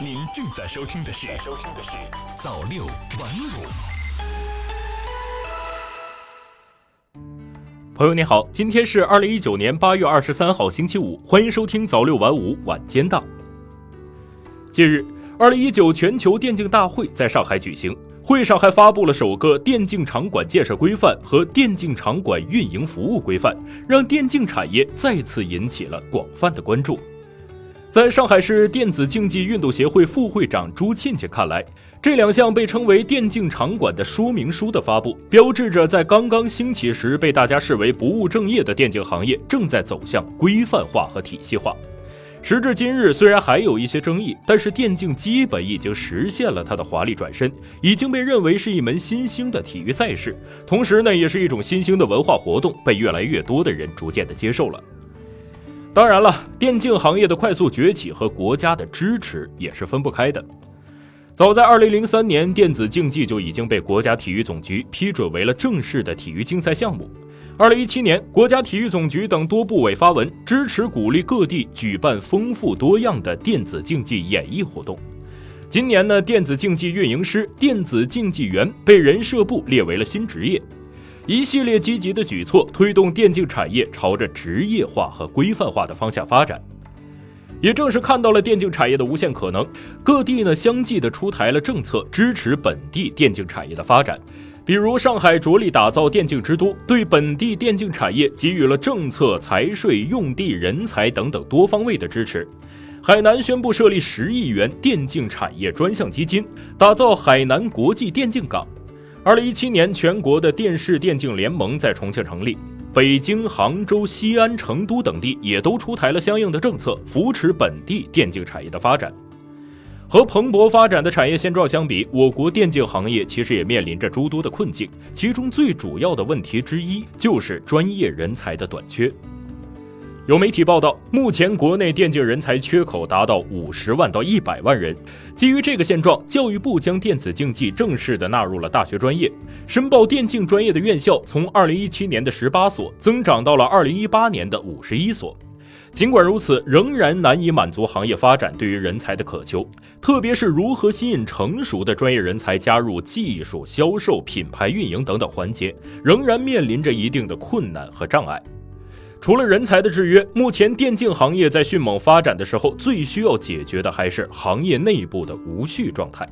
您正在收听的是收听的是早六晚五。朋友你好，今天是二零一九年八月二十三号星期五，欢迎收听早六晚五晚间档。近日，二零一九全球电竞大会在上海举行，会上还发布了首个电竞场馆建设规范和电竞场馆运营服务规范，让电竞产业再次引起了广泛的关注。在上海市电子竞技运动协会副会长朱沁沁看来，这两项被称为电竞场馆的说明书的发布，标志着在刚刚兴起时被大家视为不务正业的电竞行业正在走向规范化和体系化。时至今日，虽然还有一些争议，但是电竞基本已经实现了它的华丽转身，已经被认为是一门新兴的体育赛事，同时呢，也是一种新兴的文化活动，被越来越多的人逐渐的接受了。当然了，电竞行业的快速崛起和国家的支持也是分不开的。早在2003年，电子竞技就已经被国家体育总局批准为了正式的体育竞赛项目。2017年，国家体育总局等多部委发文支持鼓励各地举办丰富多样的电子竞技演艺活动。今年呢，电子竞技运营师、电子竞技员被人社部列为了新职业。一系列积极的举措推动电竞产业朝着职业化和规范化的方向发展。也正是看到了电竞产业的无限可能，各地呢相继的出台了政策支持本地电竞产业的发展。比如上海着力打造电竞之都，对本地电竞产业给予了政策、财税、用地、人才等等多方位的支持。海南宣布设立十亿元电竞产业专项基金，打造海南国际电竞港。二零一七年，全国的电视电竞联盟在重庆成立，北京、杭州、西安、成都等地也都出台了相应的政策，扶持本地电竞产业的发展。和蓬勃发展的产业现状相比，我国电竞行业其实也面临着诸多的困境，其中最主要的问题之一就是专业人才的短缺。有媒体报道，目前国内电竞人才缺口达到五十万到一百万人。基于这个现状，教育部将电子竞技正式的纳入了大学专业。申报电竞专业的院校从二零一七年的十八所增长到了二零一八年的五十一所。尽管如此，仍然难以满足行业发展对于人才的渴求，特别是如何吸引成熟的专业人才加入技术、销售、品牌运营等等环节，仍然面临着一定的困难和障碍。除了人才的制约，目前电竞行业在迅猛发展的时候，最需要解决的还是行业内部的无序状态。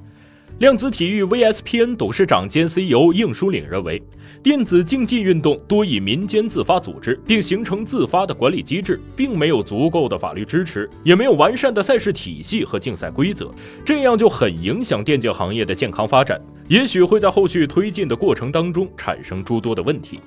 量子体育 VSPN 董事长兼 CEO 应书岭认为，电子竞技运动多以民间自发组织，并形成自发的管理机制，并没有足够的法律支持，也没有完善的赛事体系和竞赛规则，这样就很影响电竞行业的健康发展，也许会在后续推进的过程当中产生诸多的问题。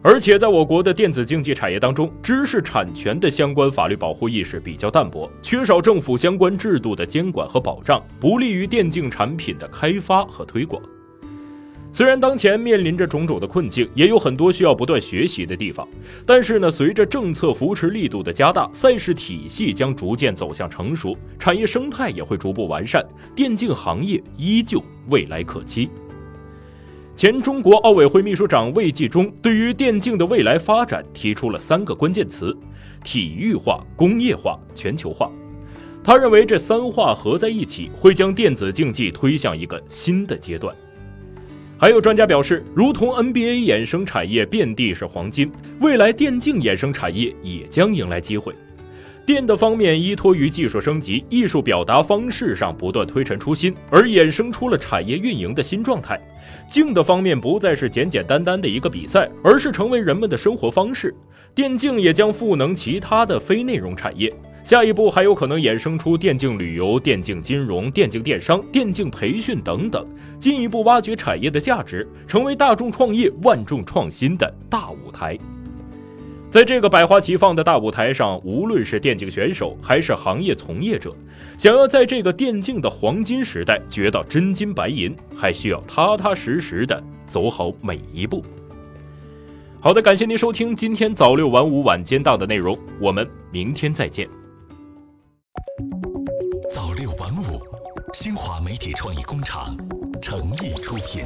而且，在我国的电子竞技产业当中，知识产权的相关法律保护意识比较淡薄，缺少政府相关制度的监管和保障，不利于电竞产品的开发和推广。虽然当前面临着种种的困境，也有很多需要不断学习的地方，但是呢，随着政策扶持力度的加大，赛事体系将逐渐走向成熟，产业生态也会逐步完善，电竞行业依旧未来可期。前中国奥委会秘书长魏纪中对于电竞的未来发展提出了三个关键词：体育化、工业化、全球化。他认为这三化合在一起，会将电子竞技推向一个新的阶段。还有专家表示，如同 NBA 衍生产业遍地是黄金，未来电竞衍生产业也将迎来机会。电的方面依托于技术升级、艺术表达方式上不断推陈出新，而衍生出了产业运营的新状态。竞的方面不再是简简单单的一个比赛，而是成为人们的生活方式。电竞也将赋能其他的非内容产业，下一步还有可能衍生出电竞旅游、电竞金融、电竞电商、电竞培训等等，进一步挖掘产业的价值，成为大众创业、万众创新的大舞台。在这个百花齐放的大舞台上，无论是电竞选手还是行业从业者，想要在这个电竞的黄金时代掘到真金白银，还需要踏踏实实的走好每一步。好的，感谢您收听今天早六晚五晚间档的内容，我们明天再见。早六晚五，新华媒体创意工厂诚意出品。